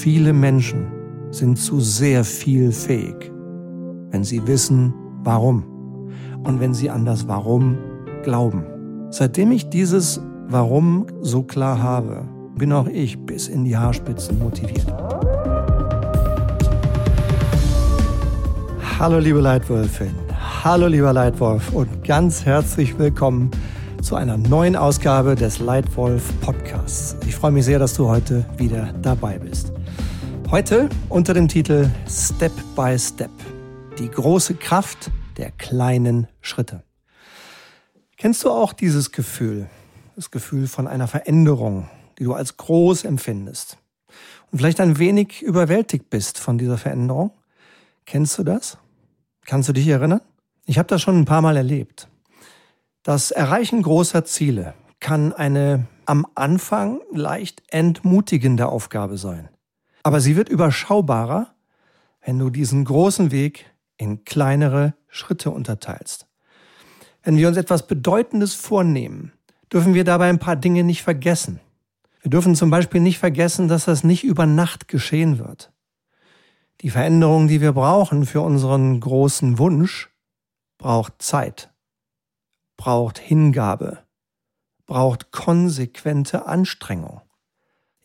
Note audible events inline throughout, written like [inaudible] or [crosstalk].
Viele Menschen sind zu sehr viel fähig, wenn sie wissen, warum und wenn sie an das Warum glauben. Seitdem ich dieses Warum so klar habe, bin auch ich bis in die Haarspitzen motiviert. Hallo liebe Leitwölfin, hallo lieber Leitwolf und ganz herzlich willkommen zu einer neuen Ausgabe des Leitwolf Podcasts. Ich freue mich sehr, dass du heute wieder dabei bist. Heute unter dem Titel Step by Step. Die große Kraft der kleinen Schritte. Kennst du auch dieses Gefühl? Das Gefühl von einer Veränderung, die du als groß empfindest. Und vielleicht ein wenig überwältigt bist von dieser Veränderung. Kennst du das? Kannst du dich erinnern? Ich habe das schon ein paar Mal erlebt. Das Erreichen großer Ziele kann eine am Anfang leicht entmutigende Aufgabe sein. Aber sie wird überschaubarer, wenn du diesen großen Weg in kleinere Schritte unterteilst. Wenn wir uns etwas Bedeutendes vornehmen, dürfen wir dabei ein paar Dinge nicht vergessen. Wir dürfen zum Beispiel nicht vergessen, dass das nicht über Nacht geschehen wird. Die Veränderung, die wir brauchen für unseren großen Wunsch, braucht Zeit, braucht Hingabe, braucht konsequente Anstrengung.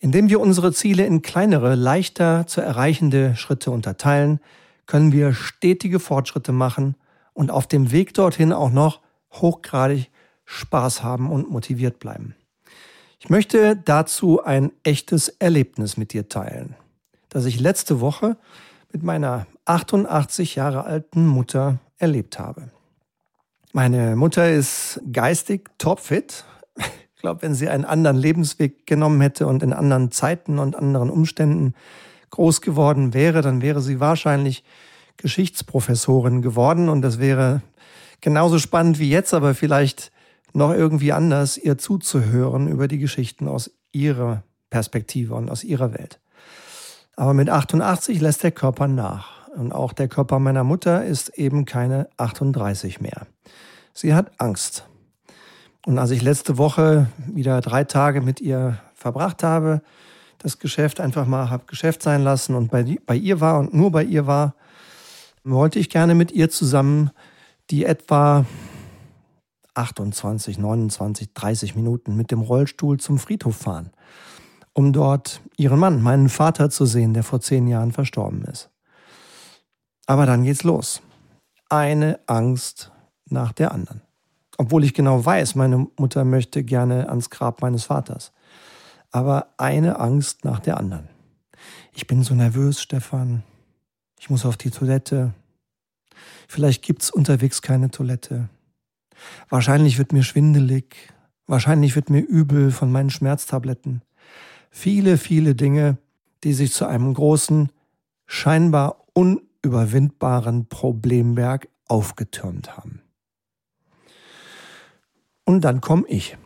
Indem wir unsere Ziele in kleinere, leichter zu erreichende Schritte unterteilen, können wir stetige Fortschritte machen und auf dem Weg dorthin auch noch hochgradig Spaß haben und motiviert bleiben. Ich möchte dazu ein echtes Erlebnis mit dir teilen, das ich letzte Woche mit meiner 88 Jahre alten Mutter erlebt habe. Meine Mutter ist geistig topfit glaube, wenn sie einen anderen Lebensweg genommen hätte und in anderen Zeiten und anderen Umständen groß geworden wäre, dann wäre sie wahrscheinlich Geschichtsprofessorin geworden und das wäre genauso spannend wie jetzt, aber vielleicht noch irgendwie anders, ihr zuzuhören über die Geschichten aus ihrer Perspektive und aus ihrer Welt. Aber mit 88 lässt der Körper nach. Und auch der Körper meiner Mutter ist eben keine 38 mehr. Sie hat Angst. Und als ich letzte Woche wieder drei Tage mit ihr verbracht habe, das Geschäft einfach mal habe Geschäft sein lassen und bei, bei ihr war und nur bei ihr war, wollte ich gerne mit ihr zusammen die etwa 28, 29, 30 Minuten mit dem Rollstuhl zum Friedhof fahren, um dort ihren Mann, meinen Vater zu sehen, der vor zehn Jahren verstorben ist. Aber dann geht's los. Eine Angst nach der anderen. Obwohl ich genau weiß, meine Mutter möchte gerne ans Grab meines Vaters. Aber eine Angst nach der anderen. Ich bin so nervös, Stefan. Ich muss auf die Toilette. Vielleicht gibt's unterwegs keine Toilette. Wahrscheinlich wird mir schwindelig. Wahrscheinlich wird mir übel von meinen Schmerztabletten. Viele, viele Dinge, die sich zu einem großen, scheinbar unüberwindbaren Problemberg aufgetürmt haben. Und dann komme ich.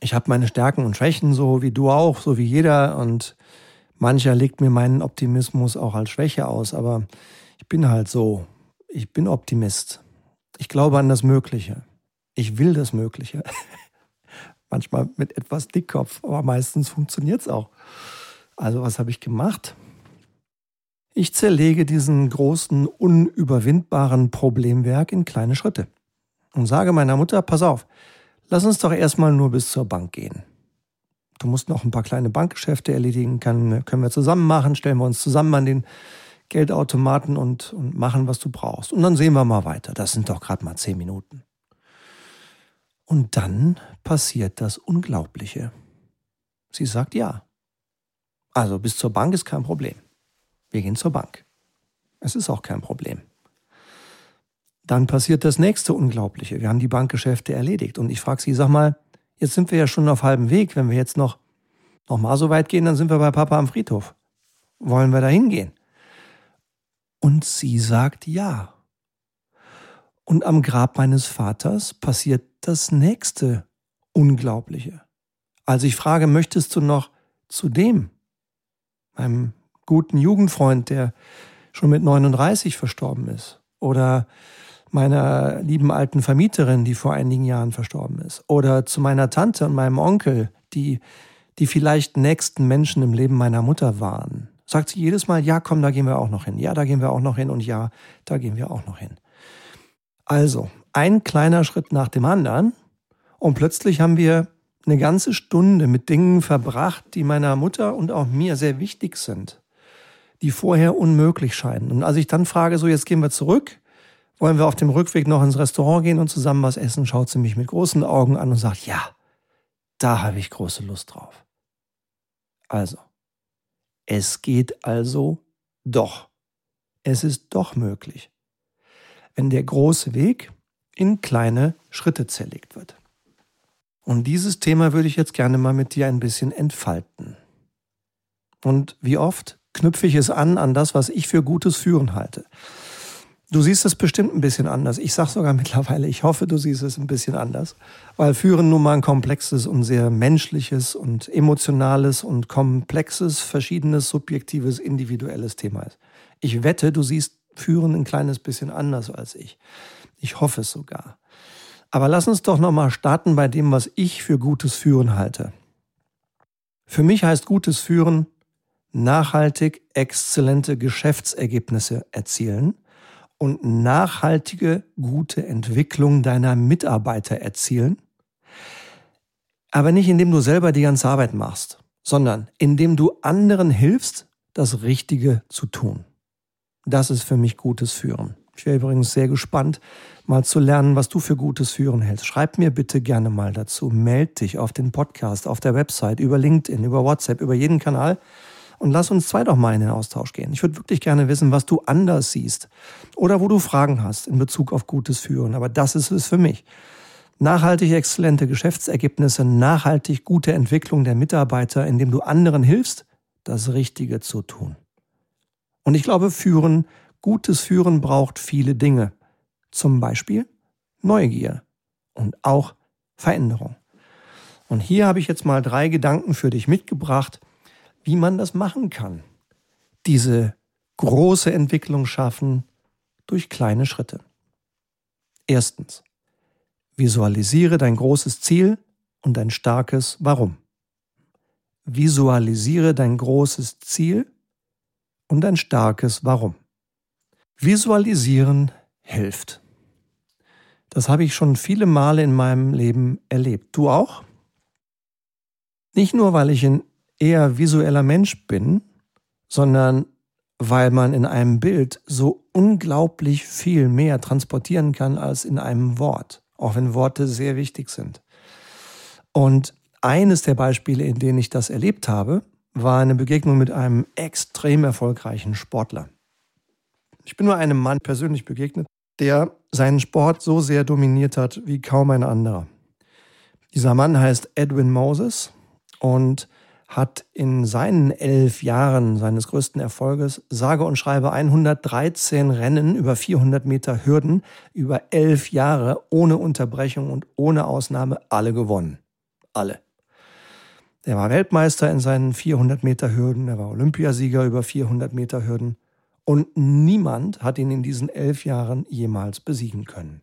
Ich habe meine Stärken und Schwächen, so wie du auch, so wie jeder. Und mancher legt mir meinen Optimismus auch als Schwäche aus. Aber ich bin halt so. Ich bin Optimist. Ich glaube an das Mögliche. Ich will das Mögliche. [laughs] Manchmal mit etwas Dickkopf, aber meistens funktioniert es auch. Also was habe ich gemacht? Ich zerlege diesen großen, unüberwindbaren Problemwerk in kleine Schritte und sage meiner Mutter, pass auf, lass uns doch erstmal nur bis zur Bank gehen. Du musst noch ein paar kleine Bankgeschäfte erledigen, kann, können wir zusammen machen, stellen wir uns zusammen an den Geldautomaten und, und machen, was du brauchst. Und dann sehen wir mal weiter. Das sind doch gerade mal zehn Minuten. Und dann passiert das Unglaubliche. Sie sagt ja. Also bis zur Bank ist kein Problem. Wir gehen zur Bank. Es ist auch kein Problem. Dann passiert das nächste Unglaubliche. Wir haben die Bankgeschäfte erledigt. Und ich frage sie, sag mal, jetzt sind wir ja schon auf halbem Weg. Wenn wir jetzt noch, noch mal so weit gehen, dann sind wir bei Papa am Friedhof. Wollen wir da hingehen? Und sie sagt ja. Und am Grab meines Vaters passiert das nächste Unglaubliche. Also ich frage, möchtest du noch zu dem, meinem guten Jugendfreund, der schon mit 39 verstorben ist? Oder meiner lieben alten Vermieterin, die vor einigen Jahren verstorben ist. Oder zu meiner Tante und meinem Onkel, die die vielleicht nächsten Menschen im Leben meiner Mutter waren, sagt sie jedes Mal, ja, komm, da gehen wir auch noch hin. Ja, da gehen wir auch noch hin und ja, da gehen wir auch noch hin. Also, ein kleiner Schritt nach dem anderen und plötzlich haben wir eine ganze Stunde mit Dingen verbracht, die meiner Mutter und auch mir sehr wichtig sind, die vorher unmöglich scheinen. Und als ich dann frage, so jetzt gehen wir zurück, wollen wir auf dem Rückweg noch ins Restaurant gehen und zusammen was essen, schaut sie mich mit großen Augen an und sagt, ja, da habe ich große Lust drauf. Also, es geht also doch. Es ist doch möglich, wenn der große Weg in kleine Schritte zerlegt wird. Und dieses Thema würde ich jetzt gerne mal mit dir ein bisschen entfalten. Und wie oft knüpfe ich es an an das, was ich für gutes Führen halte. Du siehst es bestimmt ein bisschen anders. Ich sage sogar [laughs] mittlerweile, ich hoffe, du siehst es ein bisschen anders, weil Führen nun mal ein komplexes und sehr menschliches und emotionales und komplexes, verschiedenes, subjektives, individuelles Thema ist. Ich wette, du siehst Führen ein kleines bisschen anders als ich. Ich hoffe es sogar. Aber lass uns doch nochmal starten bei dem, was ich für gutes Führen halte. Für mich heißt gutes Führen nachhaltig exzellente Geschäftsergebnisse erzielen und nachhaltige, gute Entwicklung deiner Mitarbeiter erzielen. Aber nicht indem du selber die ganze Arbeit machst, sondern indem du anderen hilfst, das Richtige zu tun. Das ist für mich gutes Führen. Ich wäre übrigens sehr gespannt, mal zu lernen, was du für gutes Führen hältst. Schreib mir bitte gerne mal dazu. Meld dich auf den Podcast, auf der Website, über LinkedIn, über WhatsApp, über jeden Kanal und lass uns zwei doch mal in den Austausch gehen. Ich würde wirklich gerne wissen, was du anders siehst oder wo du Fragen hast in Bezug auf gutes Führen. Aber das ist es für mich. Nachhaltig exzellente Geschäftsergebnisse, nachhaltig gute Entwicklung der Mitarbeiter, indem du anderen hilfst, das Richtige zu tun. Und ich glaube, Führen, gutes Führen braucht viele Dinge. Zum Beispiel Neugier und auch Veränderung. Und hier habe ich jetzt mal drei Gedanken für dich mitgebracht, wie man das machen kann. Diese große Entwicklung schaffen durch kleine Schritte. Erstens, visualisiere dein großes Ziel und dein starkes Warum. Visualisiere dein großes Ziel und dein starkes Warum. Visualisieren hilft. Das habe ich schon viele Male in meinem Leben erlebt. Du auch? Nicht nur, weil ich in eher visueller Mensch bin, sondern weil man in einem Bild so unglaublich viel mehr transportieren kann als in einem Wort, auch wenn Worte sehr wichtig sind. Und eines der Beispiele, in denen ich das erlebt habe, war eine Begegnung mit einem extrem erfolgreichen Sportler. Ich bin nur einem Mann persönlich begegnet, der seinen Sport so sehr dominiert hat wie kaum ein anderer. Dieser Mann heißt Edwin Moses und hat in seinen elf Jahren seines größten Erfolges sage und schreibe 113 Rennen über 400 Meter Hürden über elf Jahre ohne Unterbrechung und ohne Ausnahme alle gewonnen. Alle. Er war Weltmeister in seinen 400 Meter Hürden, er war Olympiasieger über 400 Meter Hürden und niemand hat ihn in diesen elf Jahren jemals besiegen können.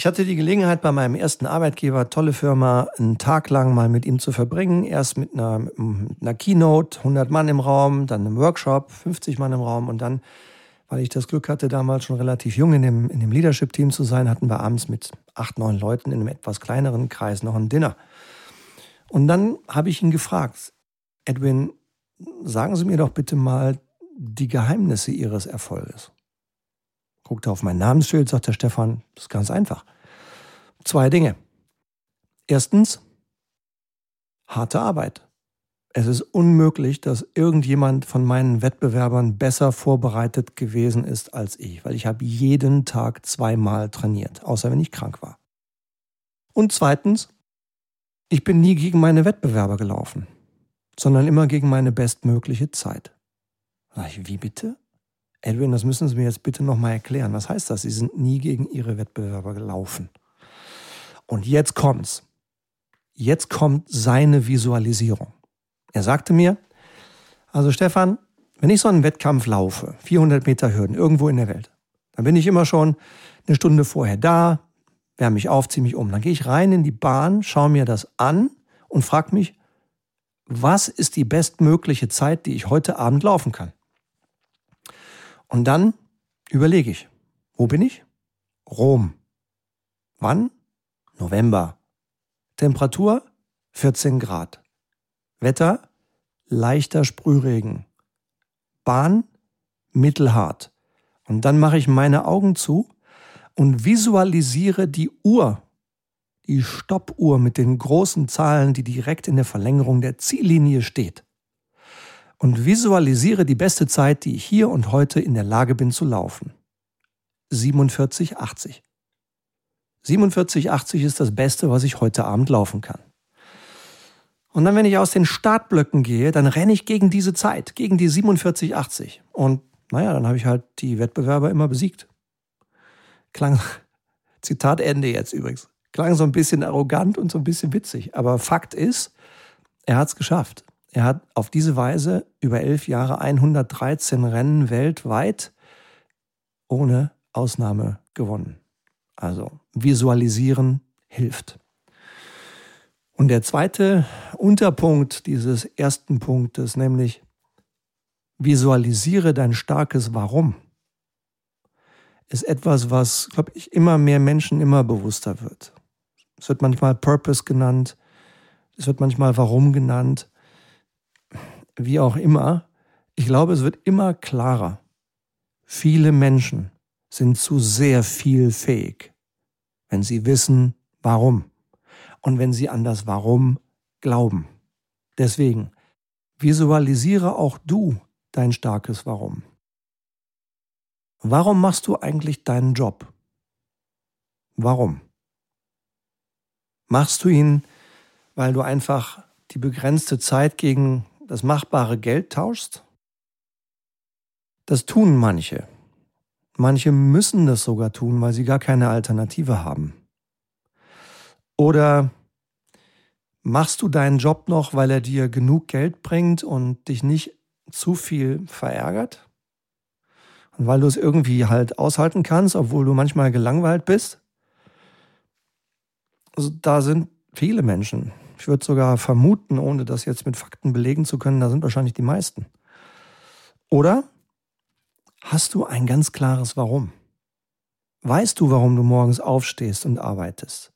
Ich hatte die Gelegenheit, bei meinem ersten Arbeitgeber, tolle Firma, einen Tag lang mal mit ihm zu verbringen. Erst mit einer, mit einer Keynote, 100 Mann im Raum, dann einem Workshop, 50 Mann im Raum und dann, weil ich das Glück hatte, damals schon relativ jung in dem, in dem Leadership-Team zu sein, hatten wir abends mit acht, neun Leuten in einem etwas kleineren Kreis noch ein Dinner. Und dann habe ich ihn gefragt, Edwin, sagen Sie mir doch bitte mal die Geheimnisse Ihres Erfolges guckte auf mein Namensschild, sagte Stefan, das ist ganz einfach. Zwei Dinge. Erstens, harte Arbeit. Es ist unmöglich, dass irgendjemand von meinen Wettbewerbern besser vorbereitet gewesen ist als ich, weil ich habe jeden Tag zweimal trainiert, außer wenn ich krank war. Und zweitens, ich bin nie gegen meine Wettbewerber gelaufen, sondern immer gegen meine bestmögliche Zeit. Wie bitte? Edwin, das müssen Sie mir jetzt bitte nochmal erklären. Was heißt das? Sie sind nie gegen Ihre Wettbewerber gelaufen. Und jetzt kommt's. Jetzt kommt seine Visualisierung. Er sagte mir, also Stefan, wenn ich so einen Wettkampf laufe, 400 Meter Hürden, irgendwo in der Welt, dann bin ich immer schon eine Stunde vorher da, wärme mich auf, ziehe mich um. Dann gehe ich rein in die Bahn, schaue mir das an und frage mich, was ist die bestmögliche Zeit, die ich heute Abend laufen kann? Und dann überlege ich, wo bin ich? Rom. Wann? November. Temperatur 14 Grad. Wetter leichter Sprühregen. Bahn mittelhart. Und dann mache ich meine Augen zu und visualisiere die Uhr, die Stoppuhr mit den großen Zahlen, die direkt in der Verlängerung der Ziellinie steht. Und visualisiere die beste Zeit, die ich hier und heute in der Lage bin zu laufen. 47,80. 47,80 ist das Beste, was ich heute Abend laufen kann. Und dann, wenn ich aus den Startblöcken gehe, dann renne ich gegen diese Zeit, gegen die 47,80. Und naja, dann habe ich halt die Wettbewerber immer besiegt. Klang, [laughs] Zitat Ende jetzt übrigens. Klang so ein bisschen arrogant und so ein bisschen witzig. Aber Fakt ist, er hat es geschafft. Er hat auf diese Weise über elf Jahre 113 Rennen weltweit ohne Ausnahme gewonnen. Also visualisieren hilft. Und der zweite Unterpunkt dieses ersten Punktes, nämlich visualisiere dein starkes Warum, ist etwas, was, glaube ich, immer mehr Menschen immer bewusster wird. Es wird manchmal Purpose genannt, es wird manchmal Warum genannt, wie auch immer. Ich glaube, es wird immer klarer. Viele Menschen sind zu sehr viel fähig, wenn sie wissen, warum und wenn sie an das Warum glauben. Deswegen visualisiere auch du dein starkes Warum. Warum machst du eigentlich deinen Job? Warum? Machst du ihn, weil du einfach die begrenzte Zeit gegen das machbare Geld tauschst? Das tun manche. Manche müssen das sogar tun, weil sie gar keine Alternative haben. Oder machst du deinen Job noch, weil er dir genug Geld bringt und dich nicht zu viel verärgert? Und weil du es irgendwie halt aushalten kannst, obwohl du manchmal gelangweilt bist? Also da sind viele Menschen. Ich würde sogar vermuten, ohne das jetzt mit Fakten belegen zu können, da sind wahrscheinlich die meisten. Oder hast du ein ganz klares Warum? Weißt du, warum du morgens aufstehst und arbeitest?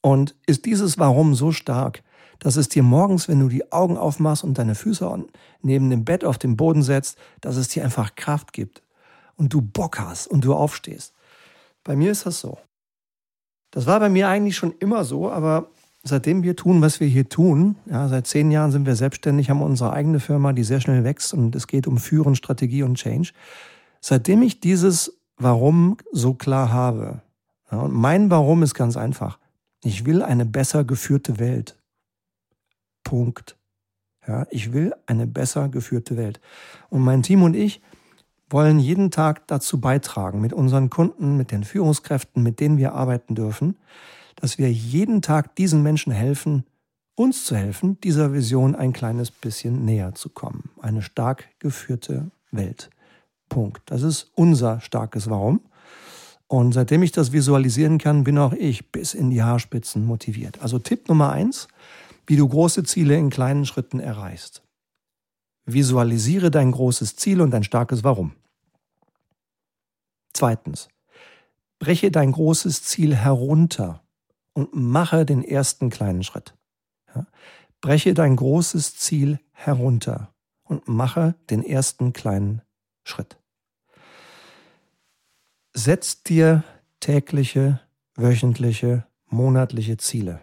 Und ist dieses Warum so stark, dass es dir morgens, wenn du die Augen aufmachst und deine Füße neben dem Bett auf den Boden setzt, dass es dir einfach Kraft gibt und du Bock hast und du aufstehst? Bei mir ist das so. Das war bei mir eigentlich schon immer so, aber seitdem wir tun, was wir hier tun, ja, seit zehn Jahren sind wir selbstständig, haben unsere eigene Firma, die sehr schnell wächst und es geht um Führen, Strategie und Change. Seitdem ich dieses Warum so klar habe, ja, und mein Warum ist ganz einfach. Ich will eine besser geführte Welt. Punkt. Ja, ich will eine besser geführte Welt. Und mein Team und ich wollen jeden Tag dazu beitragen, mit unseren Kunden, mit den Führungskräften, mit denen wir arbeiten dürfen, dass wir jeden Tag diesen Menschen helfen, uns zu helfen, dieser Vision ein kleines bisschen näher zu kommen. Eine stark geführte Welt. Punkt. Das ist unser starkes Warum. Und seitdem ich das visualisieren kann, bin auch ich bis in die Haarspitzen motiviert. Also Tipp Nummer eins, wie du große Ziele in kleinen Schritten erreichst. Visualisiere dein großes Ziel und dein starkes Warum. Zweitens, breche dein großes Ziel herunter und mache den ersten kleinen Schritt. Ja? Breche dein großes Ziel herunter und mache den ersten kleinen Schritt. Setz dir tägliche, wöchentliche, monatliche Ziele.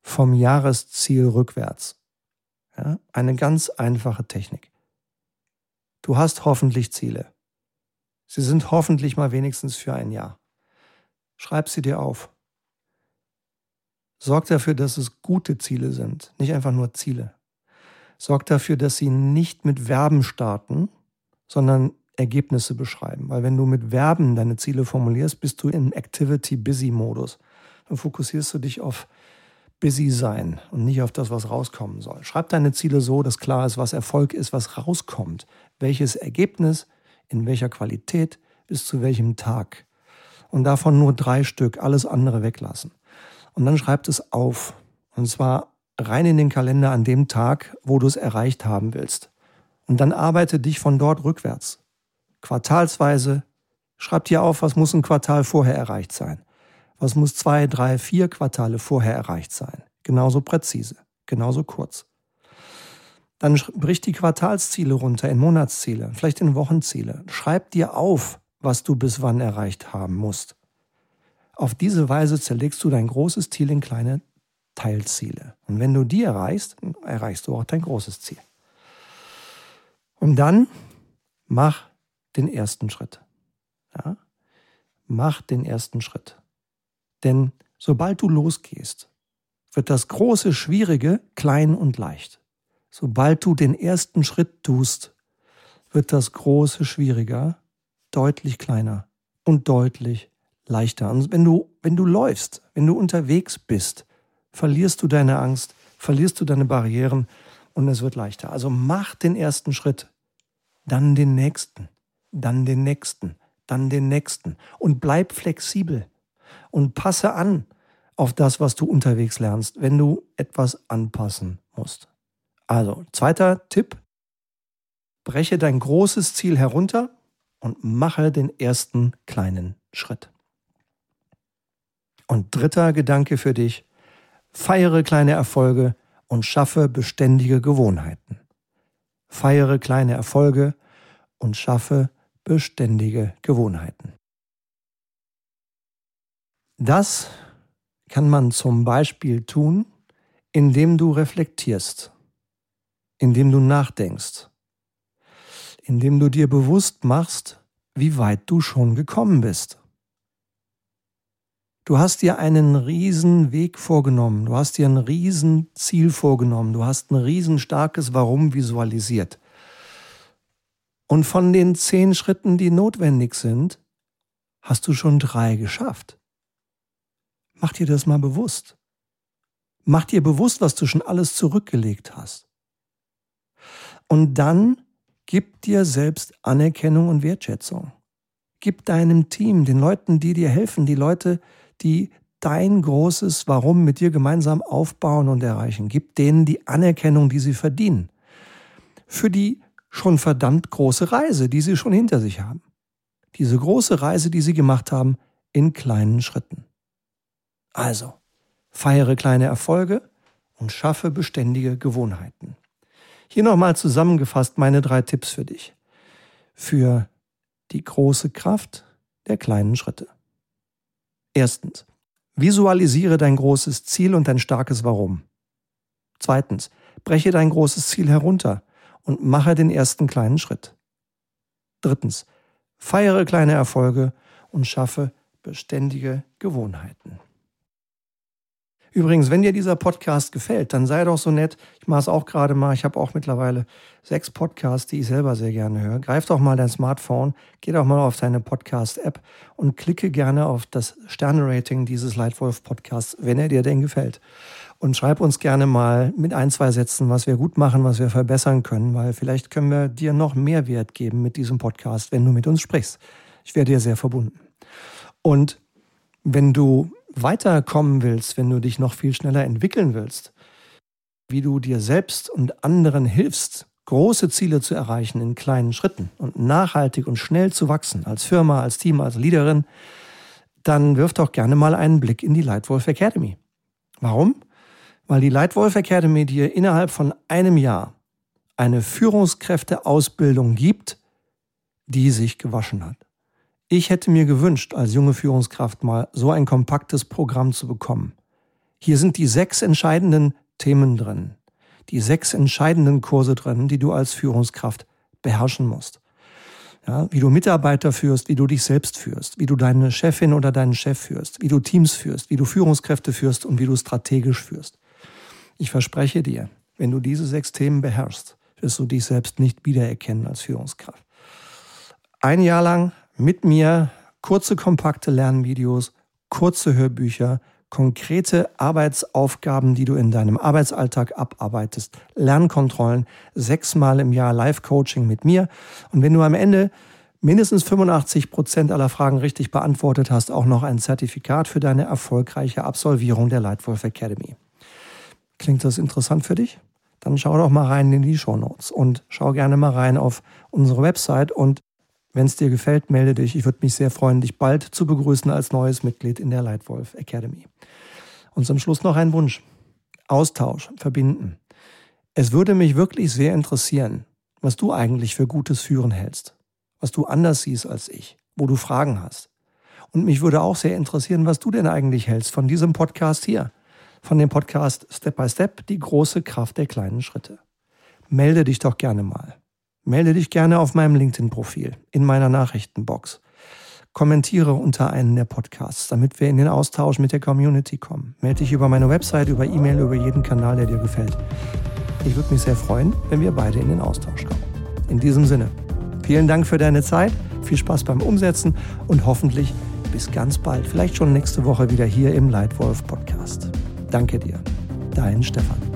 Vom Jahresziel rückwärts. Ja, eine ganz einfache Technik. Du hast hoffentlich Ziele. Sie sind hoffentlich mal wenigstens für ein Jahr. Schreib sie dir auf. Sorg dafür, dass es gute Ziele sind, nicht einfach nur Ziele. Sorg dafür, dass sie nicht mit Verben starten, sondern Ergebnisse beschreiben. Weil wenn du mit Verben deine Ziele formulierst, bist du im Activity-Busy-Modus. Dann fokussierst du dich auf Busy sein und nicht auf das, was rauskommen soll. Schreib deine Ziele so, dass klar ist, was Erfolg ist, was rauskommt. Welches Ergebnis, in welcher Qualität, bis zu welchem Tag. Und davon nur drei Stück, alles andere weglassen. Und dann schreibt es auf. Und zwar rein in den Kalender an dem Tag, wo du es erreicht haben willst. Und dann arbeite dich von dort rückwärts. Quartalsweise schreib dir auf, was muss ein Quartal vorher erreicht sein. Was muss zwei, drei, vier Quartale vorher erreicht sein. Genauso präzise, genauso kurz. Dann brich die Quartalsziele runter in Monatsziele, vielleicht in Wochenziele. Schreib dir auf, was du bis wann erreicht haben musst. Auf diese Weise zerlegst du dein großes Ziel in kleine Teilziele. Und wenn du die erreichst, erreichst du auch dein großes Ziel. Und dann mach den ersten Schritt. Ja? Mach den ersten Schritt. Denn sobald du losgehst, wird das große Schwierige klein und leicht. Sobald du den ersten Schritt tust, wird das große Schwieriger deutlich kleiner und deutlich leichter. Und wenn du, wenn du läufst, wenn du unterwegs bist, verlierst du deine Angst, verlierst du deine Barrieren und es wird leichter. Also mach den ersten Schritt, dann den nächsten, dann den nächsten, dann den nächsten und bleib flexibel und passe an auf das, was du unterwegs lernst, wenn du etwas anpassen musst. Also, zweiter Tipp, breche dein großes Ziel herunter und mache den ersten kleinen Schritt. Und dritter Gedanke für dich, feiere kleine Erfolge und schaffe beständige Gewohnheiten. Feiere kleine Erfolge und schaffe beständige Gewohnheiten. Das kann man zum Beispiel tun, indem du reflektierst, indem du nachdenkst, indem du dir bewusst machst, wie weit du schon gekommen bist. Du hast dir einen riesen Weg vorgenommen, du hast dir ein riesen Ziel vorgenommen, du hast ein riesen starkes Warum visualisiert. Und von den zehn Schritten, die notwendig sind, hast du schon drei geschafft. Mach dir das mal bewusst. Mach dir bewusst, was du schon alles zurückgelegt hast. Und dann gib dir selbst Anerkennung und Wertschätzung. Gib deinem Team, den Leuten, die dir helfen, die Leute, die dein großes Warum mit dir gemeinsam aufbauen und erreichen. Gib denen die Anerkennung, die sie verdienen. Für die schon verdammt große Reise, die sie schon hinter sich haben. Diese große Reise, die sie gemacht haben, in kleinen Schritten. Also, feiere kleine Erfolge und schaffe beständige Gewohnheiten. Hier nochmal zusammengefasst meine drei Tipps für dich. Für die große Kraft der kleinen Schritte. Erstens, visualisiere dein großes Ziel und dein starkes Warum. Zweitens, breche dein großes Ziel herunter und mache den ersten kleinen Schritt. Drittens, feiere kleine Erfolge und schaffe beständige Gewohnheiten. Übrigens, wenn dir dieser Podcast gefällt, dann sei doch so nett. Ich mache es auch gerade mal. Ich habe auch mittlerweile sechs Podcasts, die ich selber sehr gerne höre. Greif doch mal dein Smartphone, geh doch mal auf deine Podcast-App und klicke gerne auf das Sterne-Rating dieses Leitwolf-Podcasts, wenn er dir denn gefällt. Und schreib uns gerne mal mit ein, zwei Sätzen, was wir gut machen, was wir verbessern können, weil vielleicht können wir dir noch mehr Wert geben mit diesem Podcast, wenn du mit uns sprichst. Ich wäre dir sehr verbunden. Und wenn du weiterkommen willst, wenn du dich noch viel schneller entwickeln willst, wie du dir selbst und anderen hilfst, große Ziele zu erreichen in kleinen Schritten und nachhaltig und schnell zu wachsen, als Firma, als Team, als Leaderin, dann wirf doch gerne mal einen Blick in die Lightwolf Academy. Warum? Weil die Lightwolf Academy dir innerhalb von einem Jahr eine Führungskräfteausbildung gibt, die sich gewaschen hat. Ich hätte mir gewünscht, als junge Führungskraft mal so ein kompaktes Programm zu bekommen. Hier sind die sechs entscheidenden Themen drin, die sechs entscheidenden Kurse drin, die du als Führungskraft beherrschen musst. Ja, wie du Mitarbeiter führst, wie du dich selbst führst, wie du deine Chefin oder deinen Chef führst, wie du Teams führst, wie du Führungskräfte führst und wie du strategisch führst. Ich verspreche dir, wenn du diese sechs Themen beherrschst, wirst du dich selbst nicht wiedererkennen als Führungskraft. Ein Jahr lang mit mir kurze, kompakte Lernvideos, kurze Hörbücher, konkrete Arbeitsaufgaben, die du in deinem Arbeitsalltag abarbeitest, Lernkontrollen, sechsmal im Jahr Live-Coaching mit mir. Und wenn du am Ende mindestens 85 Prozent aller Fragen richtig beantwortet hast, auch noch ein Zertifikat für deine erfolgreiche Absolvierung der Lightwolf Academy. Klingt das interessant für dich? Dann schau doch mal rein in die Show Notes und schau gerne mal rein auf unsere Website und wenn es dir gefällt, melde dich. Ich würde mich sehr freuen, dich bald zu begrüßen als neues Mitglied in der Lightwolf Academy. Und zum Schluss noch ein Wunsch. Austausch, verbinden. Es würde mich wirklich sehr interessieren, was du eigentlich für gutes Führen hältst, was du anders siehst als ich, wo du Fragen hast. Und mich würde auch sehr interessieren, was du denn eigentlich hältst von diesem Podcast hier, von dem Podcast Step by Step, die große Kraft der kleinen Schritte. Melde dich doch gerne mal. Melde dich gerne auf meinem LinkedIn-Profil, in meiner Nachrichtenbox. Kommentiere unter einen der Podcasts, damit wir in den Austausch mit der Community kommen. Melde dich über meine Website, über E-Mail, über jeden Kanal, der dir gefällt. Ich würde mich sehr freuen, wenn wir beide in den Austausch kommen. In diesem Sinne, vielen Dank für deine Zeit, viel Spaß beim Umsetzen und hoffentlich bis ganz bald, vielleicht schon nächste Woche wieder hier im Leitwolf Podcast. Danke dir, dein Stefan.